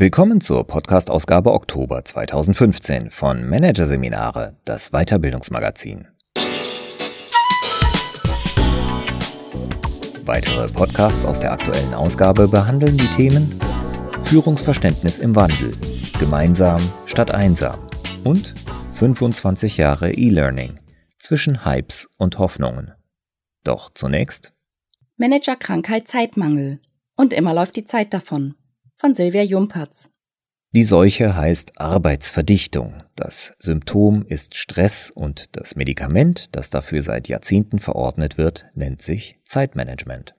Willkommen zur Podcast-Ausgabe Oktober 2015 von Managerseminare, das Weiterbildungsmagazin. Weitere Podcasts aus der aktuellen Ausgabe behandeln die Themen Führungsverständnis im Wandel, gemeinsam statt einsam und 25 Jahre E-Learning zwischen Hypes und Hoffnungen. Doch zunächst Managerkrankheit Zeitmangel. Und immer läuft die Zeit davon von Silvia Jumpertz. Die Seuche heißt Arbeitsverdichtung. Das Symptom ist Stress und das Medikament, das dafür seit Jahrzehnten verordnet wird, nennt sich Zeitmanagement.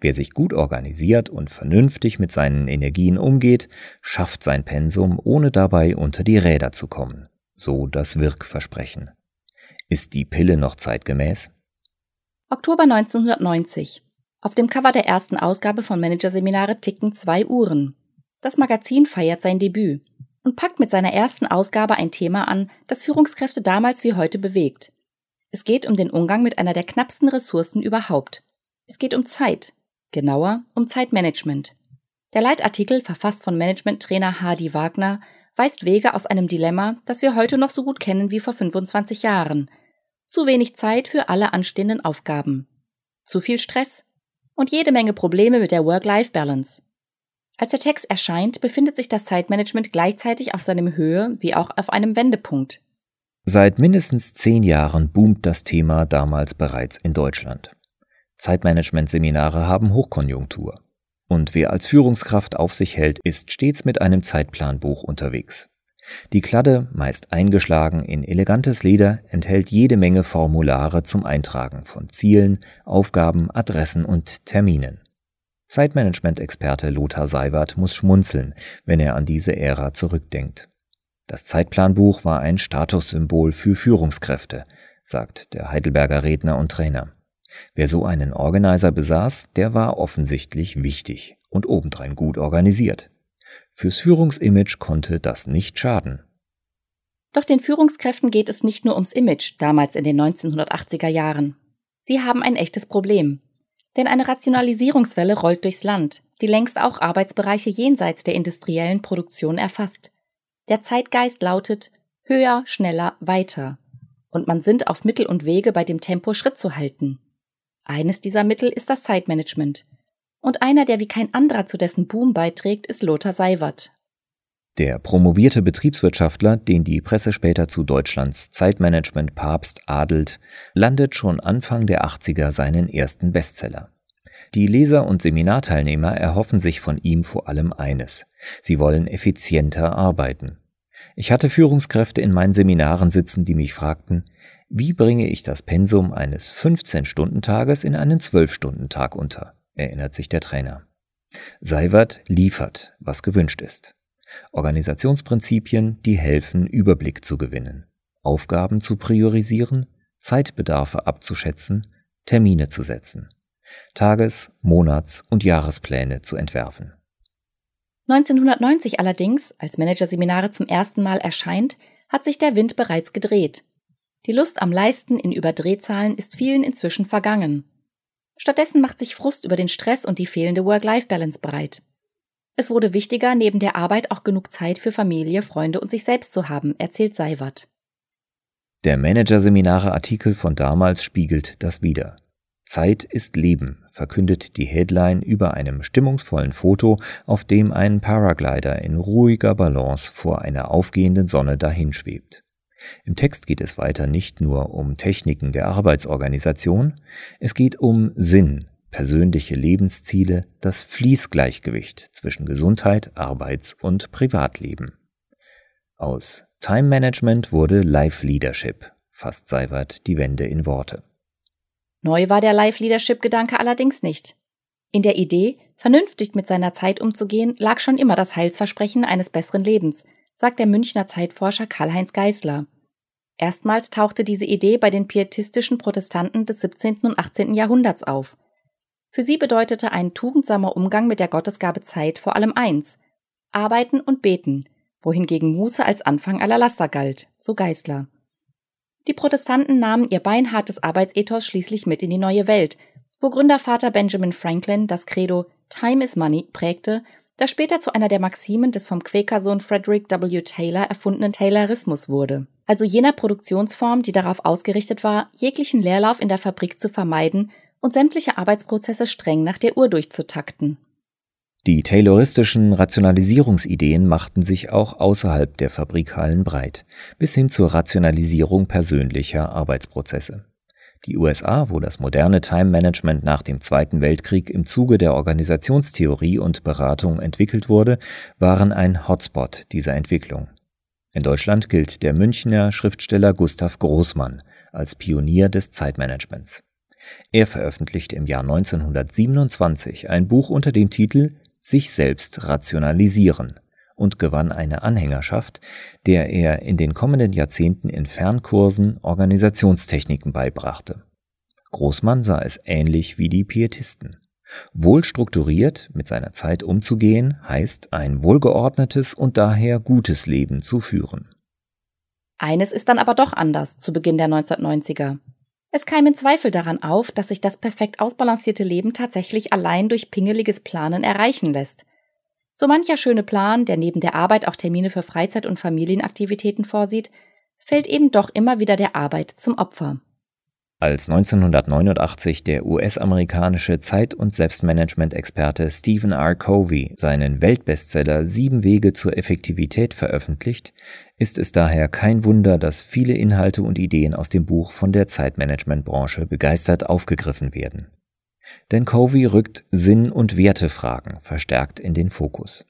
Wer sich gut organisiert und vernünftig mit seinen Energien umgeht, schafft sein Pensum, ohne dabei unter die Räder zu kommen. So das Wirkversprechen. Ist die Pille noch zeitgemäß? Oktober 1990. Auf dem Cover der ersten Ausgabe von Managerseminare ticken zwei Uhren. Das Magazin feiert sein Debüt und packt mit seiner ersten Ausgabe ein Thema an, das Führungskräfte damals wie heute bewegt. Es geht um den Umgang mit einer der knappsten Ressourcen überhaupt. Es geht um Zeit, genauer um Zeitmanagement. Der Leitartikel, verfasst von Managementtrainer Hardy Wagner, weist Wege aus einem Dilemma, das wir heute noch so gut kennen wie vor 25 Jahren. Zu wenig Zeit für alle anstehenden Aufgaben. Zu viel Stress, und jede Menge Probleme mit der Work-Life-Balance. Als der Text erscheint, befindet sich das Zeitmanagement gleichzeitig auf seinem Höhe wie auch auf einem Wendepunkt. Seit mindestens zehn Jahren boomt das Thema damals bereits in Deutschland. Zeitmanagement-Seminare haben Hochkonjunktur. Und wer als Führungskraft auf sich hält, ist stets mit einem Zeitplanbuch unterwegs. Die Kladde, meist eingeschlagen in elegantes Leder, enthält jede Menge Formulare zum Eintragen von Zielen, Aufgaben, Adressen und Terminen. Zeitmanagement-Experte Lothar Seiwert muss schmunzeln, wenn er an diese Ära zurückdenkt. Das Zeitplanbuch war ein Statussymbol für Führungskräfte, sagt der Heidelberger Redner und Trainer. Wer so einen Organizer besaß, der war offensichtlich wichtig und obendrein gut organisiert. Fürs Führungsimage konnte das nicht schaden. Doch den Führungskräften geht es nicht nur ums Image, damals in den 1980er Jahren. Sie haben ein echtes Problem. Denn eine Rationalisierungswelle rollt durchs Land, die längst auch Arbeitsbereiche jenseits der industriellen Produktion erfasst. Der Zeitgeist lautet höher, schneller, weiter. Und man sind auf Mittel und Wege, bei dem Tempo Schritt zu halten. Eines dieser Mittel ist das Zeitmanagement, und einer, der wie kein anderer zu dessen Boom beiträgt, ist Lothar Seiwert. Der promovierte Betriebswirtschaftler, den die Presse später zu Deutschlands Zeitmanagement-Papst adelt, landet schon Anfang der 80er seinen ersten Bestseller. Die Leser und Seminarteilnehmer erhoffen sich von ihm vor allem eines. Sie wollen effizienter arbeiten. Ich hatte Führungskräfte in meinen Seminaren sitzen, die mich fragten, wie bringe ich das Pensum eines 15-Stunden-Tages in einen 12-Stunden-Tag unter? Erinnert sich der Trainer. Seiwert liefert, was gewünscht ist. Organisationsprinzipien, die helfen, Überblick zu gewinnen, Aufgaben zu priorisieren, Zeitbedarfe abzuschätzen, Termine zu setzen, Tages-, Monats- und Jahrespläne zu entwerfen. 1990 allerdings, als Managerseminare zum ersten Mal erscheint, hat sich der Wind bereits gedreht. Die Lust am Leisten in Überdrehzahlen ist vielen inzwischen vergangen. Stattdessen macht sich Frust über den Stress und die fehlende Work-Life-Balance breit. Es wurde wichtiger, neben der Arbeit auch genug Zeit für Familie, Freunde und sich selbst zu haben, erzählt Seiwert. Der Managerseminare-Artikel von damals spiegelt das wider. Zeit ist Leben, verkündet die Headline über einem stimmungsvollen Foto, auf dem ein Paraglider in ruhiger Balance vor einer aufgehenden Sonne dahinschwebt. Im Text geht es weiter nicht nur um Techniken der Arbeitsorganisation, es geht um Sinn, persönliche Lebensziele, das Fließgleichgewicht zwischen Gesundheit, Arbeits- und Privatleben. Aus Time Management wurde Life Leadership, fasst Seiwert die Wende in Worte. Neu war der Life Leadership Gedanke allerdings nicht. In der Idee, vernünftig mit seiner Zeit umzugehen, lag schon immer das Heilsversprechen eines besseren Lebens, sagt der Münchner Zeitforscher Karl-Heinz Geißler. Erstmals tauchte diese Idee bei den pietistischen Protestanten des 17. und 18. Jahrhunderts auf. Für sie bedeutete ein tugendsamer Umgang mit der Gottesgabe Zeit vor allem eins: Arbeiten und beten, wohingegen Muße als Anfang aller Laster galt, so Geißler. Die Protestanten nahmen ihr beinhartes Arbeitsethos schließlich mit in die neue Welt, wo Gründervater Benjamin Franklin das Credo Time is Money prägte, das später zu einer der Maximen des vom Quäkersohn Frederick W. Taylor erfundenen Taylorismus wurde, also jener Produktionsform, die darauf ausgerichtet war, jeglichen Leerlauf in der Fabrik zu vermeiden und sämtliche Arbeitsprozesse streng nach der Uhr durchzutakten. Die tayloristischen Rationalisierungsideen machten sich auch außerhalb der Fabrikhallen breit, bis hin zur Rationalisierung persönlicher Arbeitsprozesse. Die USA, wo das moderne Time Management nach dem Zweiten Weltkrieg im Zuge der Organisationstheorie und Beratung entwickelt wurde, waren ein Hotspot dieser Entwicklung. In Deutschland gilt der Münchner Schriftsteller Gustav Großmann als Pionier des Zeitmanagements. Er veröffentlichte im Jahr 1927 ein Buch unter dem Titel Sich selbst rationalisieren und gewann eine Anhängerschaft, der er in den kommenden Jahrzehnten in Fernkursen Organisationstechniken beibrachte. Großmann sah es ähnlich wie die Pietisten. Wohl strukturiert mit seiner Zeit umzugehen, heißt ein wohlgeordnetes und daher gutes Leben zu führen. Eines ist dann aber doch anders zu Beginn der 1990er. Es keimen Zweifel daran auf, dass sich das perfekt ausbalancierte Leben tatsächlich allein durch pingeliges Planen erreichen lässt. So mancher schöne Plan, der neben der Arbeit auch Termine für Freizeit- und Familienaktivitäten vorsieht, fällt eben doch immer wieder der Arbeit zum Opfer. Als 1989 der US-amerikanische Zeit- und Selbstmanagement-Experte Stephen R. Covey seinen Weltbestseller Sieben Wege zur Effektivität veröffentlicht, ist es daher kein Wunder, dass viele Inhalte und Ideen aus dem Buch von der Zeitmanagementbranche begeistert aufgegriffen werden. Denn Covey rückt Sinn- und Wertefragen verstärkt in den Fokus.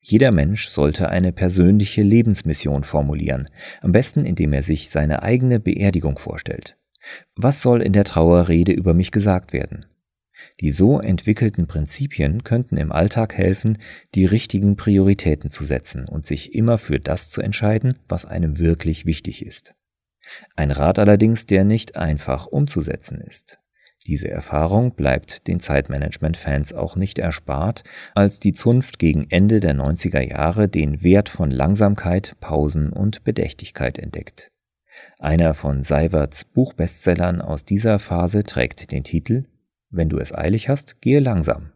Jeder Mensch sollte eine persönliche Lebensmission formulieren, am besten indem er sich seine eigene Beerdigung vorstellt. Was soll in der Trauerrede über mich gesagt werden? Die so entwickelten Prinzipien könnten im Alltag helfen, die richtigen Prioritäten zu setzen und sich immer für das zu entscheiden, was einem wirklich wichtig ist. Ein Rat allerdings, der nicht einfach umzusetzen ist. Diese Erfahrung bleibt den Zeitmanagement-Fans auch nicht erspart, als die Zunft gegen Ende der 90er Jahre den Wert von Langsamkeit, Pausen und Bedächtigkeit entdeckt. Einer von Seiwerts Buchbestsellern aus dieser Phase trägt den Titel Wenn du es eilig hast, gehe langsam.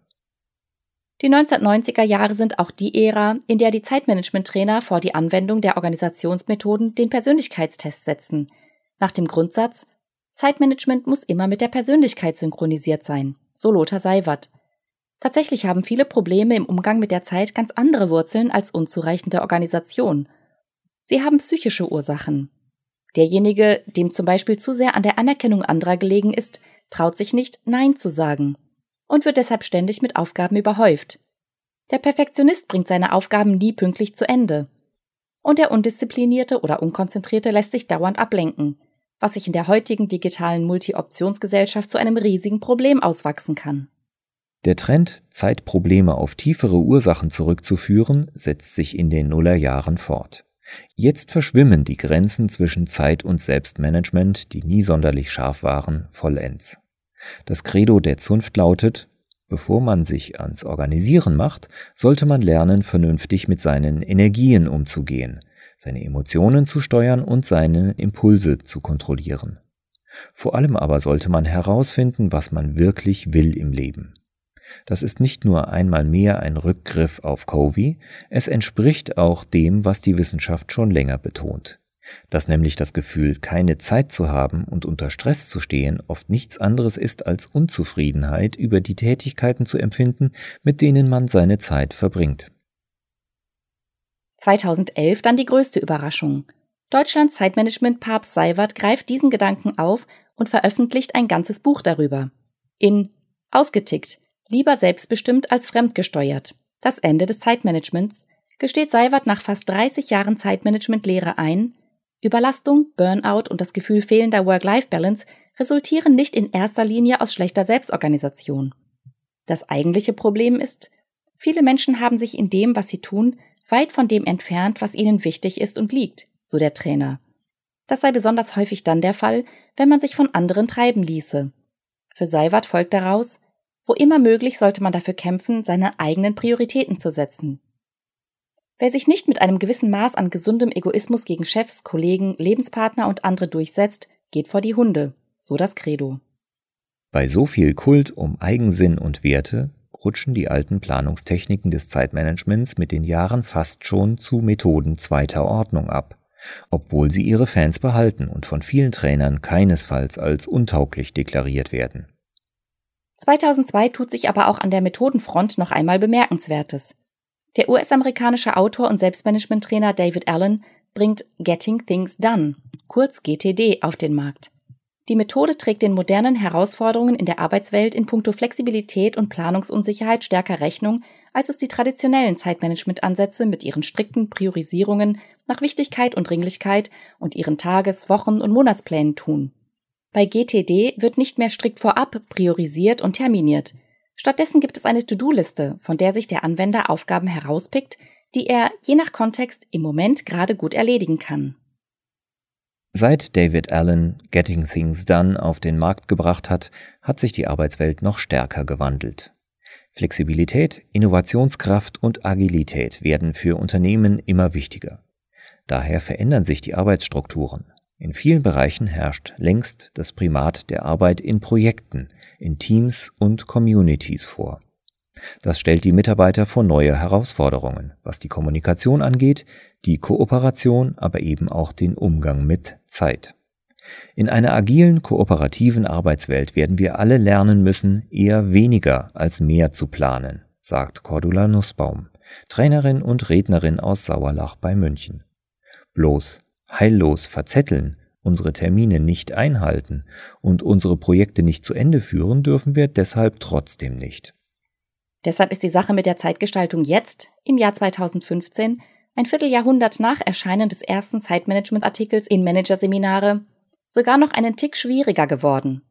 Die 1990er Jahre sind auch die Ära, in der die Zeitmanagement-Trainer vor die Anwendung der Organisationsmethoden den Persönlichkeitstest setzen, nach dem Grundsatz Zeitmanagement muss immer mit der Persönlichkeit synchronisiert sein, so Lothar Seiwert. Tatsächlich haben viele Probleme im Umgang mit der Zeit ganz andere Wurzeln als unzureichende Organisation. Sie haben psychische Ursachen. Derjenige, dem zum Beispiel zu sehr an der Anerkennung anderer gelegen ist, traut sich nicht Nein zu sagen und wird deshalb ständig mit Aufgaben überhäuft. Der Perfektionist bringt seine Aufgaben nie pünktlich zu Ende. Und der Undisziplinierte oder Unkonzentrierte lässt sich dauernd ablenken, was sich in der heutigen digitalen Multi-Optionsgesellschaft zu einem riesigen Problem auswachsen kann. Der Trend, Zeitprobleme auf tiefere Ursachen zurückzuführen, setzt sich in den Nullerjahren fort. Jetzt verschwimmen die Grenzen zwischen Zeit- und Selbstmanagement, die nie sonderlich scharf waren, vollends. Das Credo der Zunft lautet, bevor man sich ans Organisieren macht, sollte man lernen, vernünftig mit seinen Energien umzugehen, seine Emotionen zu steuern und seine Impulse zu kontrollieren. Vor allem aber sollte man herausfinden, was man wirklich will im Leben. Das ist nicht nur einmal mehr ein Rückgriff auf Covey, es entspricht auch dem, was die Wissenschaft schon länger betont. Dass nämlich das Gefühl, keine Zeit zu haben und unter Stress zu stehen, oft nichts anderes ist als Unzufriedenheit über die Tätigkeiten zu empfinden, mit denen man seine Zeit verbringt. 2011 dann die größte Überraschung. Deutschlands Zeitmanagement-Papst Seiwert greift diesen Gedanken auf und veröffentlicht ein ganzes Buch darüber. In Ausgetickt, lieber selbstbestimmt als fremdgesteuert. Das Ende des Zeitmanagements gesteht Seiwert nach fast 30 Jahren Zeitmanagement-Lehre ein, Überlastung, Burnout und das Gefühl fehlender Work-Life-Balance resultieren nicht in erster Linie aus schlechter Selbstorganisation. Das eigentliche Problem ist, viele Menschen haben sich in dem, was sie tun, weit von dem entfernt, was ihnen wichtig ist und liegt, so der Trainer. Das sei besonders häufig dann der Fall, wenn man sich von anderen treiben ließe. Für Seiwert folgt daraus, wo immer möglich sollte man dafür kämpfen, seine eigenen Prioritäten zu setzen. Wer sich nicht mit einem gewissen Maß an gesundem Egoismus gegen Chefs, Kollegen, Lebenspartner und andere durchsetzt, geht vor die Hunde, so das Credo. Bei so viel Kult um Eigensinn und Werte rutschen die alten Planungstechniken des Zeitmanagements mit den Jahren fast schon zu Methoden zweiter Ordnung ab, obwohl sie ihre Fans behalten und von vielen Trainern keinesfalls als untauglich deklariert werden. 2002 tut sich aber auch an der Methodenfront noch einmal Bemerkenswertes. Der US-amerikanische Autor und Selbstmanagement-Trainer David Allen bringt Getting Things Done, kurz GTD, auf den Markt. Die Methode trägt den modernen Herausforderungen in der Arbeitswelt in puncto Flexibilität und Planungsunsicherheit stärker Rechnung, als es die traditionellen Zeitmanagement-Ansätze mit ihren strikten Priorisierungen nach Wichtigkeit und Dringlichkeit und ihren Tages-, Wochen- und Monatsplänen tun. Bei GTD wird nicht mehr strikt vorab priorisiert und terminiert. Stattdessen gibt es eine To-Do-Liste, von der sich der Anwender Aufgaben herauspickt, die er je nach Kontext im Moment gerade gut erledigen kann. Seit David Allen Getting Things Done auf den Markt gebracht hat, hat sich die Arbeitswelt noch stärker gewandelt. Flexibilität, Innovationskraft und Agilität werden für Unternehmen immer wichtiger. Daher verändern sich die Arbeitsstrukturen. In vielen Bereichen herrscht längst das Primat der Arbeit in Projekten, in Teams und Communities vor. Das stellt die Mitarbeiter vor neue Herausforderungen, was die Kommunikation angeht, die Kooperation, aber eben auch den Umgang mit Zeit. In einer agilen, kooperativen Arbeitswelt werden wir alle lernen müssen, eher weniger als mehr zu planen, sagt Cordula Nussbaum, Trainerin und Rednerin aus Sauerlach bei München. Bloß heillos verzetteln, unsere Termine nicht einhalten und unsere Projekte nicht zu Ende führen, dürfen wir deshalb trotzdem nicht. Deshalb ist die Sache mit der Zeitgestaltung jetzt, im Jahr 2015, ein Vierteljahrhundert nach Erscheinen des ersten Zeitmanagement-Artikels in Managerseminare, sogar noch einen Tick schwieriger geworden.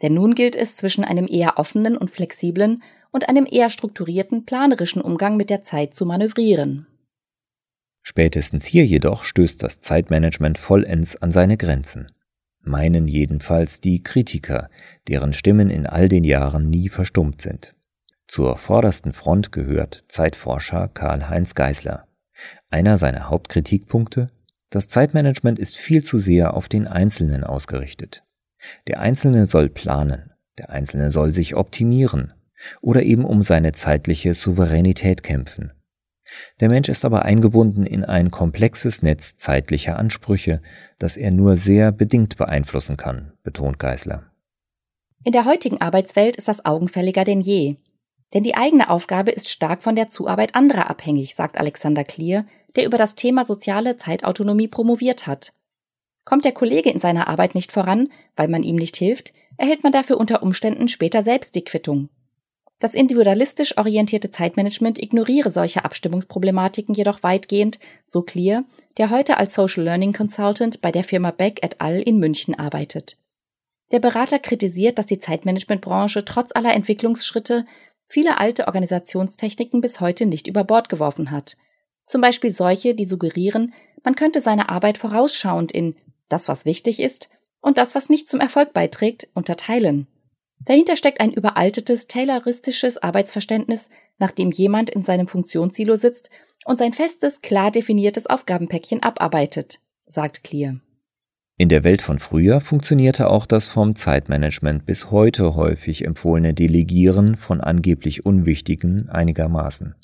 Denn nun gilt es zwischen einem eher offenen und flexiblen und einem eher strukturierten, planerischen Umgang mit der Zeit zu manövrieren. Spätestens hier jedoch stößt das Zeitmanagement vollends an seine Grenzen. Meinen jedenfalls die Kritiker, deren Stimmen in all den Jahren nie verstummt sind. Zur vordersten Front gehört Zeitforscher Karl-Heinz Geisler. Einer seiner Hauptkritikpunkte? Das Zeitmanagement ist viel zu sehr auf den Einzelnen ausgerichtet. Der Einzelne soll planen, der Einzelne soll sich optimieren oder eben um seine zeitliche Souveränität kämpfen. Der Mensch ist aber eingebunden in ein komplexes Netz zeitlicher Ansprüche, das er nur sehr bedingt beeinflussen kann, betont Geisler. In der heutigen Arbeitswelt ist das augenfälliger denn je. Denn die eigene Aufgabe ist stark von der Zuarbeit anderer abhängig, sagt Alexander Klier, der über das Thema soziale Zeitautonomie promoviert hat. Kommt der Kollege in seiner Arbeit nicht voran, weil man ihm nicht hilft, erhält man dafür unter Umständen später selbst die Quittung. Das individualistisch orientierte Zeitmanagement ignoriere solche Abstimmungsproblematiken jedoch weitgehend, so Clear, der heute als Social Learning Consultant bei der Firma Beck et al. in München arbeitet. Der Berater kritisiert, dass die Zeitmanagementbranche trotz aller Entwicklungsschritte viele alte Organisationstechniken bis heute nicht über Bord geworfen hat. Zum Beispiel solche, die suggerieren, man könnte seine Arbeit vorausschauend in das, was wichtig ist und das, was nicht zum Erfolg beiträgt, unterteilen. Dahinter steckt ein überaltetes, tayloristisches Arbeitsverständnis, nach dem jemand in seinem Funktionssilo sitzt und sein festes, klar definiertes Aufgabenpäckchen abarbeitet, sagt Clear. In der Welt von früher funktionierte auch das vom Zeitmanagement bis heute häufig empfohlene Delegieren von angeblich Unwichtigen einigermaßen.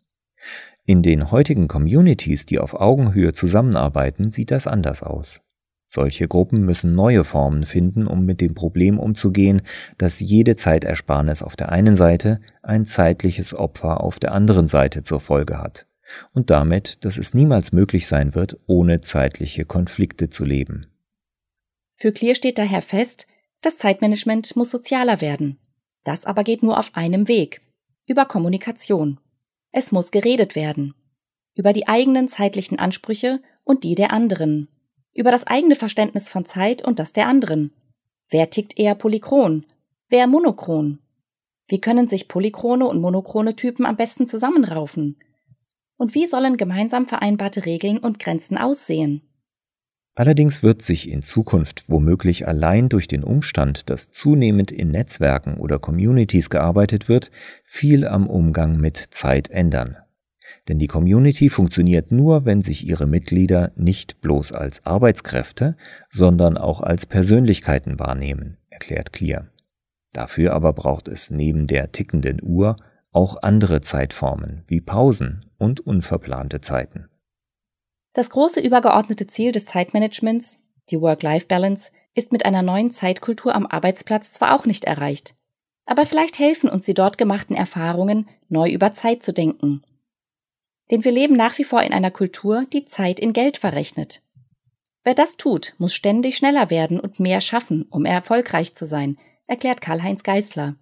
In den heutigen Communities, die auf Augenhöhe zusammenarbeiten, sieht das anders aus. Solche Gruppen müssen neue Formen finden, um mit dem Problem umzugehen, dass jede Zeitersparnis auf der einen Seite ein zeitliches Opfer auf der anderen Seite zur Folge hat und damit, dass es niemals möglich sein wird, ohne zeitliche Konflikte zu leben. Für Clear steht daher fest, das Zeitmanagement muss sozialer werden. Das aber geht nur auf einem Weg, über Kommunikation. Es muss geredet werden. Über die eigenen zeitlichen Ansprüche und die der anderen über das eigene Verständnis von Zeit und das der anderen. Wer tickt eher polychron? Wer monochron? Wie können sich polychrone und monochrone Typen am besten zusammenraufen? Und wie sollen gemeinsam vereinbarte Regeln und Grenzen aussehen? Allerdings wird sich in Zukunft womöglich allein durch den Umstand, dass zunehmend in Netzwerken oder Communities gearbeitet wird, viel am Umgang mit Zeit ändern. Denn die Community funktioniert nur, wenn sich ihre Mitglieder nicht bloß als Arbeitskräfte, sondern auch als Persönlichkeiten wahrnehmen, erklärt Clear. Dafür aber braucht es neben der tickenden Uhr auch andere Zeitformen wie Pausen und unverplante Zeiten. Das große übergeordnete Ziel des Zeitmanagements, die Work-Life-Balance, ist mit einer neuen Zeitkultur am Arbeitsplatz zwar auch nicht erreicht, aber vielleicht helfen uns die dort gemachten Erfahrungen, neu über Zeit zu denken. Denn wir leben nach wie vor in einer Kultur, die Zeit in Geld verrechnet. Wer das tut, muss ständig schneller werden und mehr schaffen, um erfolgreich zu sein, erklärt Karl-Heinz Geißler.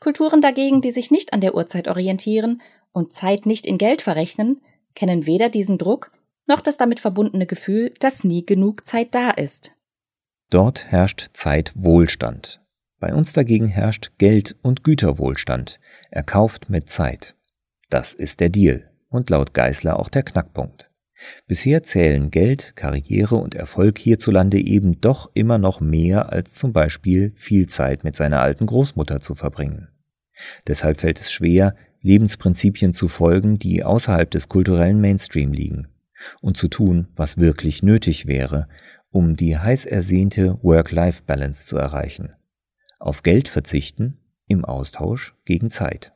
Kulturen dagegen, die sich nicht an der Uhrzeit orientieren und Zeit nicht in Geld verrechnen, kennen weder diesen Druck noch das damit verbundene Gefühl, dass nie genug Zeit da ist. Dort herrscht Zeitwohlstand. Bei uns dagegen herrscht Geld- und Güterwohlstand, erkauft mit Zeit. Das ist der Deal und laut Geißler auch der Knackpunkt. Bisher zählen Geld, Karriere und Erfolg hierzulande eben doch immer noch mehr als zum Beispiel viel Zeit mit seiner alten Großmutter zu verbringen. Deshalb fällt es schwer, Lebensprinzipien zu folgen, die außerhalb des kulturellen Mainstream liegen und zu tun, was wirklich nötig wäre, um die heiß ersehnte Work-Life-Balance zu erreichen. Auf Geld verzichten im Austausch gegen Zeit.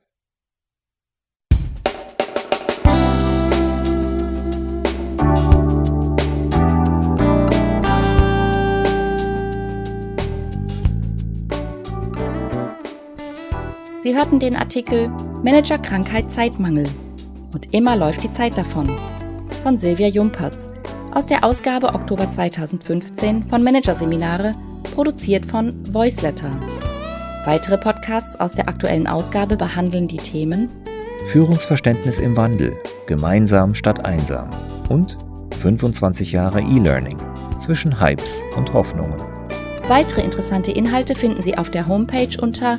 Sie hörten den Artikel Manager Krankheit Zeitmangel und immer läuft die Zeit davon von Silvia Jumperz aus der Ausgabe Oktober 2015 von Managerseminare, produziert von Voiceletter. Weitere Podcasts aus der aktuellen Ausgabe behandeln die Themen Führungsverständnis im Wandel, gemeinsam statt einsam und 25 Jahre E-Learning zwischen Hypes und Hoffnungen. Weitere interessante Inhalte finden Sie auf der Homepage unter